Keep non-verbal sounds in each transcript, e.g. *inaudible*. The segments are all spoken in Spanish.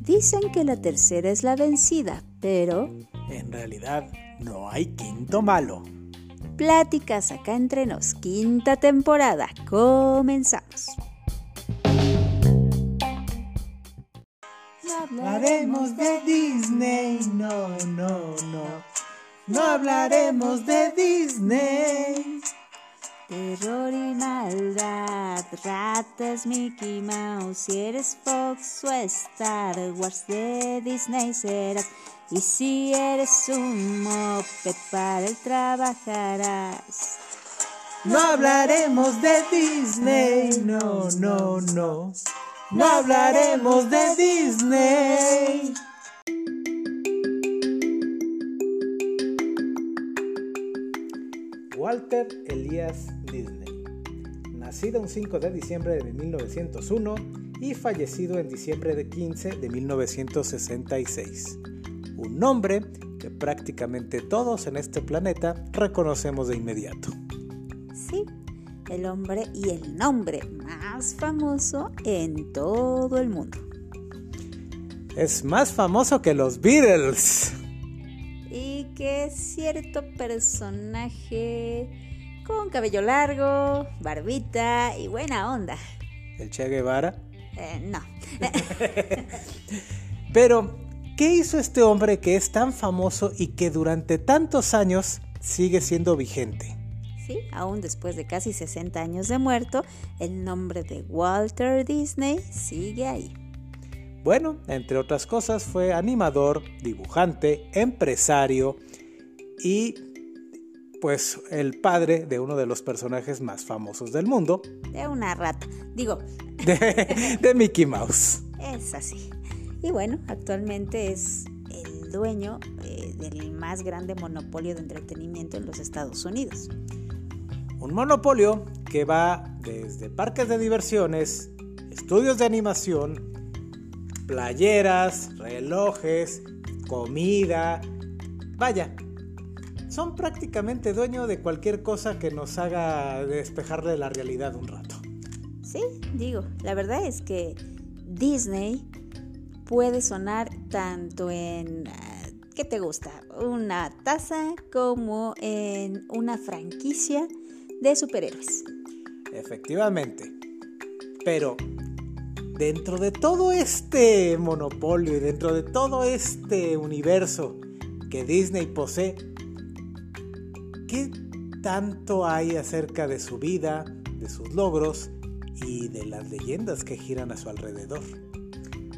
Dicen que la tercera es la vencida, pero... En realidad, no hay quinto malo. Pláticas acá entre nos, quinta temporada. Comenzamos. No hablaremos de Disney, no, no, no. No hablaremos de Disney. Mickey Mouse, si eres Fox o Star Wars de Disney serás. Y si eres un moped para él trabajarás. No hablaremos de Disney, no, no, no. No hablaremos de Disney. Walter Elias Disney, nacido un 5 de diciembre de 1901 y fallecido en diciembre de 15 de 1966. Un nombre que prácticamente todos en este planeta reconocemos de inmediato. Sí, el hombre y el nombre más famoso en todo el mundo. Es más famoso que los Beatles y que cierto personaje con cabello largo, barbita y buena onda. ¿El Che Guevara? Eh, no. *laughs* Pero, ¿qué hizo este hombre que es tan famoso y que durante tantos años sigue siendo vigente? Sí, aún después de casi 60 años de muerto, el nombre de Walter Disney sigue ahí. Bueno, entre otras cosas fue animador, dibujante, empresario y pues el padre de uno de los personajes más famosos del mundo. De una rata, digo. *laughs* De, Mickey Mouse. Es así. Y bueno, actualmente es el dueño eh, del más grande monopolio de entretenimiento en los Estados Unidos. Un monopolio que va desde parques de diversiones, estudios de animación, playeras, relojes, comida. Vaya, son prácticamente dueño de cualquier cosa que nos haga despejar de la realidad un rato. Sí, digo, la verdad es que Disney puede sonar tanto en, eh, ¿qué te gusta? Una taza como en una franquicia de superhéroes. Efectivamente. Pero dentro de todo este monopolio y dentro de todo este universo que Disney posee, ¿qué tanto hay acerca de su vida, de sus logros y de las leyendas que giran a su alrededor?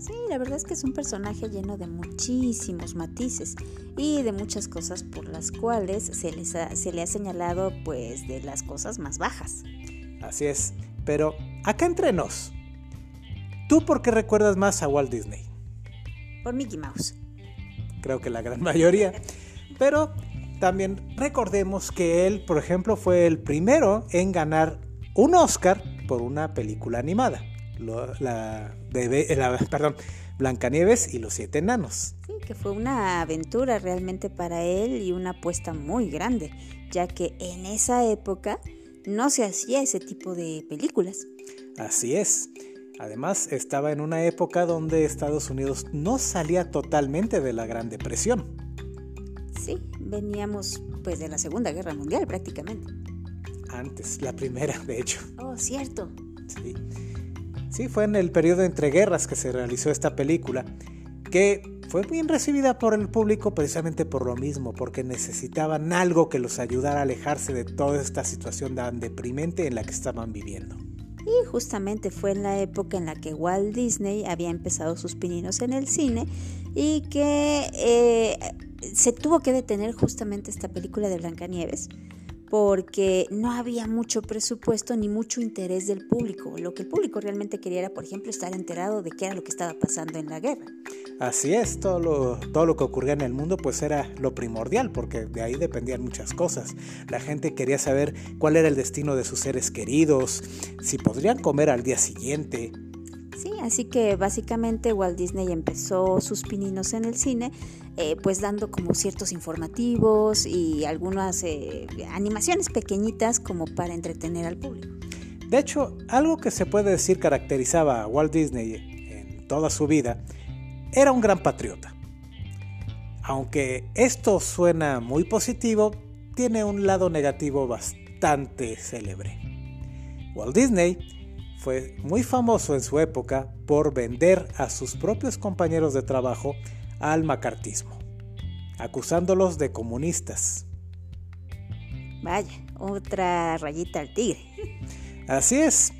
Sí, la verdad es que es un personaje lleno de muchísimos matices y de muchas cosas por las cuales se, les se le ha señalado pues de las cosas más bajas. Así es, pero acá entre nos, ¿Tú por qué recuerdas más a Walt Disney? Por Mickey Mouse. Creo que la gran *laughs* mayoría. Pero también recordemos que él, por ejemplo, fue el primero en ganar un Oscar por una película animada. La, la, *laughs* perdón, Blancanieves y los siete enanos. Sí, que fue una aventura realmente para él y una apuesta muy grande, ya que en esa época no se hacía ese tipo de películas. Así es. Además, estaba en una época donde Estados Unidos no salía totalmente de la Gran Depresión. Sí, veníamos pues de la Segunda Guerra Mundial prácticamente. Antes, la primera, de hecho. Oh, cierto. Sí. Sí, fue en el periodo entre guerras que se realizó esta película, que fue bien recibida por el público precisamente por lo mismo, porque necesitaban algo que los ayudara a alejarse de toda esta situación tan deprimente en la que estaban viviendo. Y justamente fue en la época en la que Walt Disney había empezado sus pininos en el cine y que eh, se tuvo que detener justamente esta película de Blancanieves porque no había mucho presupuesto ni mucho interés del público. Lo que el público realmente quería era, por ejemplo, estar enterado de qué era lo que estaba pasando en la guerra. Así es, todo lo, todo lo que ocurría en el mundo pues era lo primordial, porque de ahí dependían muchas cosas. La gente quería saber cuál era el destino de sus seres queridos, si podrían comer al día siguiente, Sí, así que básicamente Walt Disney empezó sus pininos en el cine, eh, pues dando como ciertos informativos y algunas eh, animaciones pequeñitas como para entretener al público. De hecho, algo que se puede decir caracterizaba a Walt Disney en toda su vida era un gran patriota. Aunque esto suena muy positivo, tiene un lado negativo bastante célebre. Walt Disney fue muy famoso en su época por vender a sus propios compañeros de trabajo al macartismo, acusándolos de comunistas. Vaya, otra rayita al tigre. Así es.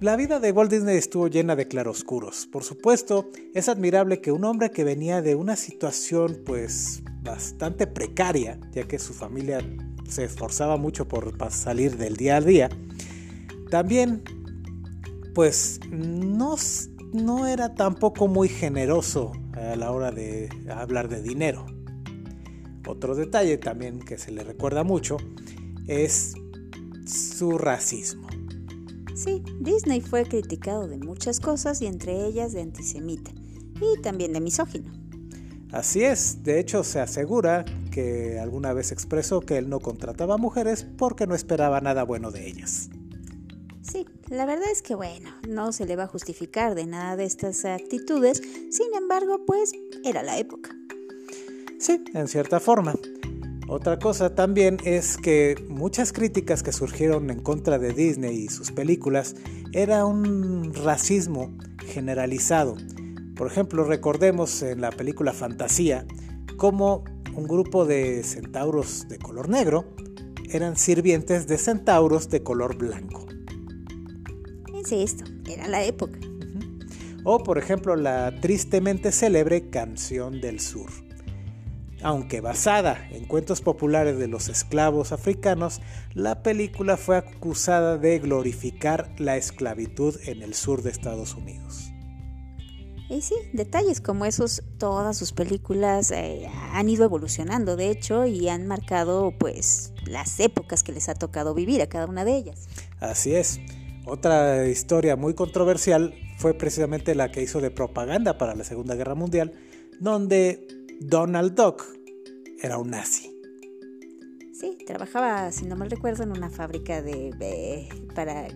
la vida de Walt Disney estuvo llena de claroscuros. Por supuesto, es admirable que un hombre que venía de una situación pues bastante precaria, ya que su familia se esforzaba mucho por salir del día a día, también pues no, no era tampoco muy generoso a la hora de hablar de dinero. Otro detalle también que se le recuerda mucho es su racismo. Sí, Disney fue criticado de muchas cosas y entre ellas de antisemita y también de misógino. Así es, de hecho se asegura que alguna vez expresó que él no contrataba mujeres porque no esperaba nada bueno de ellas. La verdad es que bueno, no se le va a justificar de nada de estas actitudes, sin embargo, pues era la época. Sí, en cierta forma. Otra cosa también es que muchas críticas que surgieron en contra de Disney y sus películas era un racismo generalizado por ejemplo, recordemos en la película Fantasía cómo un grupo de centauros de color negro eran sirvientes de centauros de color blanco. Esto, era la época. O por ejemplo la tristemente célebre Canción del Sur. Aunque basada en cuentos populares de los esclavos africanos, la película fue acusada de glorificar la esclavitud en el sur de Estados Unidos. Y sí, detalles como esos, todas sus películas eh, han ido evolucionando, de hecho, y han marcado pues las épocas que les ha tocado vivir a cada una de ellas. Así es. Otra historia muy controversial fue precisamente la que hizo de propaganda para la Segunda Guerra Mundial, donde Donald Duck era un nazi. Sí, trabajaba, si no mal recuerdo, en una fábrica de, para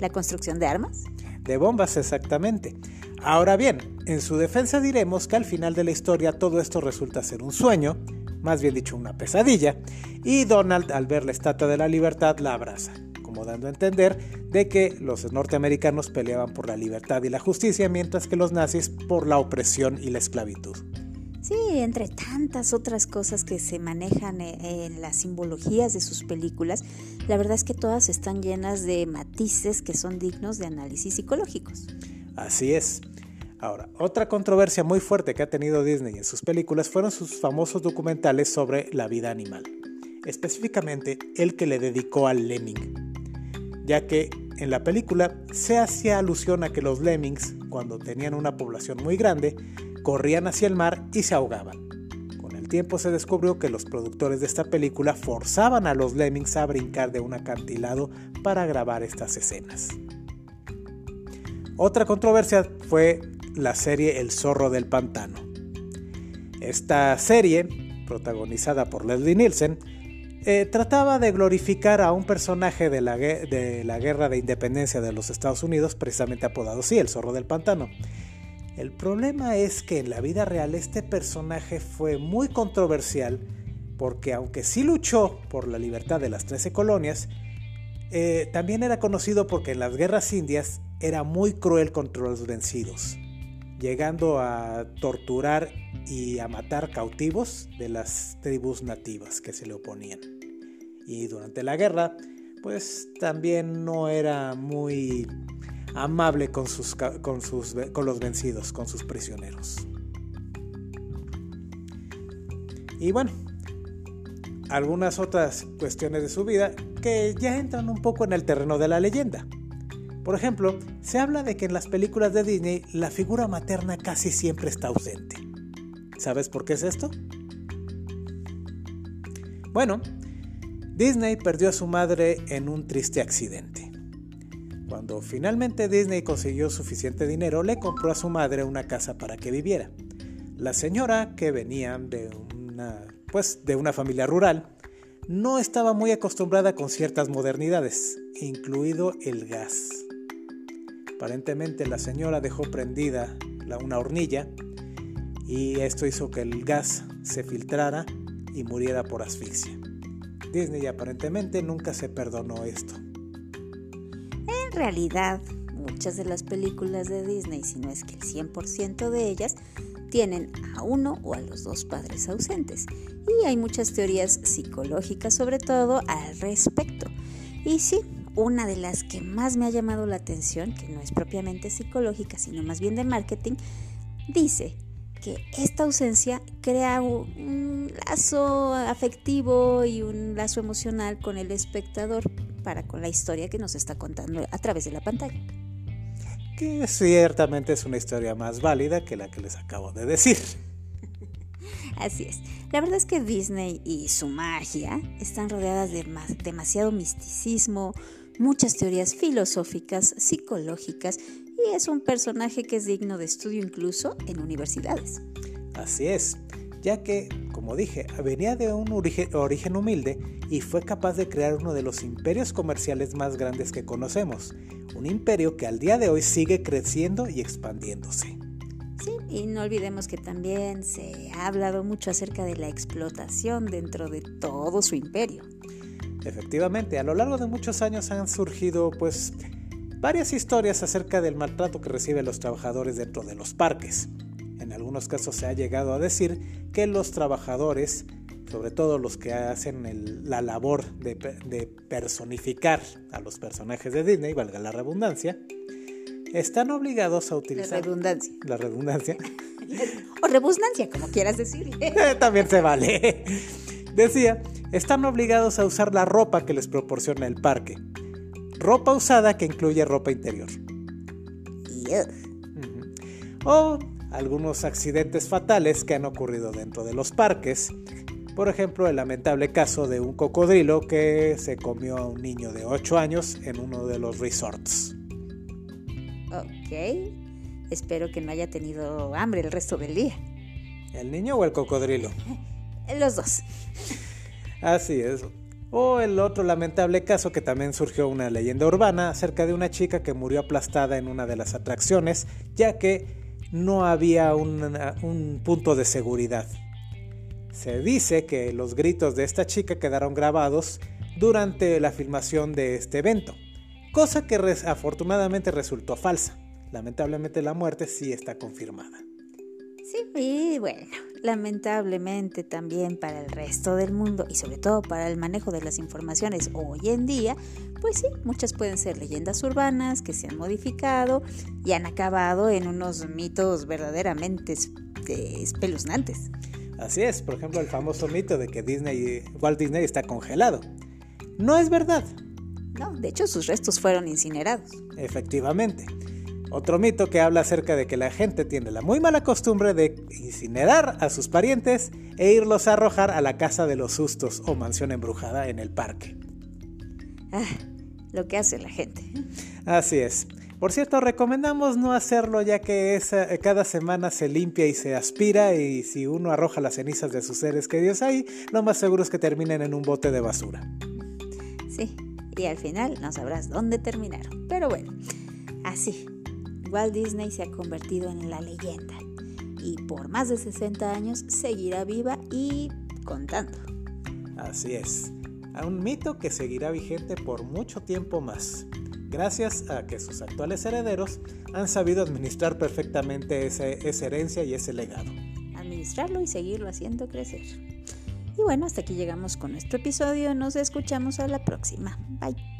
la construcción de armas. De bombas, exactamente. Ahora bien, en su defensa diremos que al final de la historia todo esto resulta ser un sueño, más bien dicho una pesadilla, y Donald al ver la Estatua de la Libertad la abraza, como dando a entender de que los norteamericanos peleaban por la libertad y la justicia, mientras que los nazis por la opresión y la esclavitud. Sí, entre tantas otras cosas que se manejan e-, en las simbologías de sus películas, la verdad es que todas están llenas de matices que son dignos de análisis psicológicos. Así es. Ahora, otra controversia muy fuerte que ha tenido Disney en sus películas fueron sus famosos documentales sobre la vida animal, específicamente el que le dedicó al lemming, ya que en la película se hacía alusión a que los lemmings, cuando tenían una población muy grande, corrían hacia el mar y se ahogaban. Con el tiempo se descubrió que los productores de esta película forzaban a los lemmings a brincar de un acantilado para grabar estas escenas. Otra controversia fue la serie El zorro del pantano. Esta serie, protagonizada por Leslie Nielsen, eh, trataba de glorificar a un personaje de la, de la Guerra de Independencia de los Estados Unidos, precisamente apodado sí, el zorro del pantano. El problema es que en la vida real este personaje fue muy controversial porque aunque sí luchó por la libertad de las 13 colonias, eh, también era conocido porque en las guerras indias era muy cruel contra los vencidos llegando a torturar y a matar cautivos de las tribus nativas que se le oponían. Y durante la guerra, pues también no era muy amable con, sus, con, sus, con los vencidos, con sus prisioneros. Y bueno, algunas otras cuestiones de su vida que ya entran un poco en el terreno de la leyenda. Por ejemplo, se habla de que en las películas de Disney la figura materna casi siempre está ausente. ¿Sabes por qué es esto? Bueno, Disney perdió a su madre en un triste accidente. Cuando finalmente Disney consiguió suficiente dinero, le compró a su madre una casa para que viviera. La señora, que venía de una, pues, de una familia rural, no estaba muy acostumbrada con ciertas modernidades, incluido el gas. Aparentemente la señora dejó prendida una hornilla y esto hizo que el gas se filtrara y muriera por asfixia. Disney aparentemente nunca se perdonó esto. En realidad, muchas de las películas de Disney, si no es que el 100% de ellas, tienen a uno o a los dos padres ausentes. Y hay muchas teorías psicológicas sobre todo al respecto. Y sí, una de las que más me ha llamado la atención, que no es propiamente psicológica, sino más bien de marketing, dice que esta ausencia crea un lazo afectivo y un lazo emocional con el espectador para con la historia que nos está contando a través de la pantalla. Que ciertamente es una historia más válida que la que les acabo de decir. *laughs* Así es. La verdad es que Disney y su magia están rodeadas de demasiado misticismo, muchas teorías filosóficas, psicológicas y es un personaje que es digno de estudio incluso en universidades. Así es, ya que, como dije, venía de un origen humilde y fue capaz de crear uno de los imperios comerciales más grandes que conocemos, un imperio que al día de hoy sigue creciendo y expandiéndose. Sí, y no olvidemos que también se ha hablado mucho acerca de la explotación dentro de todo su imperio. Efectivamente, a lo largo de muchos años han surgido pues varias historias acerca del maltrato que reciben los trabajadores dentro de los parques. En algunos casos se ha llegado a decir que los trabajadores, sobre todo los que hacen la labor de, personificar a los personajes de Disney, valga la redundancia, están obligados a utilizar... La redundancia. La redundancia. *laughs* o redundancia, como quieras decir. *laughs* También se vale. Decía, están obligados a usar la ropa que les proporciona el parque. Ropa usada que incluye ropa interior. O algunos accidentes fatales que han ocurrido dentro de los parques. Por ejemplo, el lamentable caso de un cocodrilo que se comió a un niño de 8 años en uno de los resorts. Ok. Espero que no haya tenido hambre el resto del día. ¿El niño o el cocodrilo? *laughs* Los dos. Así es. O el otro lamentable caso que también surgió una leyenda urbana acerca de una chica que murió aplastada en una de las atracciones, ya que no había un, punto de seguridad. Se dice que los gritos de esta chica quedaron grabados durante la filmación de este evento, cosa que afortunadamente resultó falsa. Lamentablemente la muerte sí está confirmada. Sí, y bueno, lamentablemente también para el resto del mundo y sobre todo para el manejo de las informaciones hoy en día, pues sí, muchas pueden ser leyendas urbanas que se han modificado y han acabado en unos mitos verdaderamente espeluznantes. Así es, por ejemplo, el famoso mito de que Disney, Walt Disney está congelado. No es verdad. No, de hecho sus restos fueron incinerados. Efectivamente. Otro mito que habla acerca de que la gente tiene la muy mala costumbre de incinerar a sus parientes e irlos a arrojar a la casa de los sustos o mansión embrujada en el parque. Ah, lo que hace la gente. Así es. Por cierto, recomendamos no hacerlo ya que cada semana se limpia y se aspira y si uno arroja las cenizas de sus seres queridos ahí, lo más seguro es que terminen en un bote de basura. Sí, y al final no sabrás dónde terminaron. Pero bueno, así, Walt Disney se ha convertido en la leyenda y por más de 60 años seguirá viva y contando. Así es, a un mito que seguirá vigente por mucho tiempo más, gracias a que sus actuales herederos han sabido administrar perfectamente esa herencia y ese legado. Administrarlo y seguirlo haciendo crecer. Y bueno, hasta aquí llegamos con nuestro episodio, nos escuchamos a la próxima. Bye.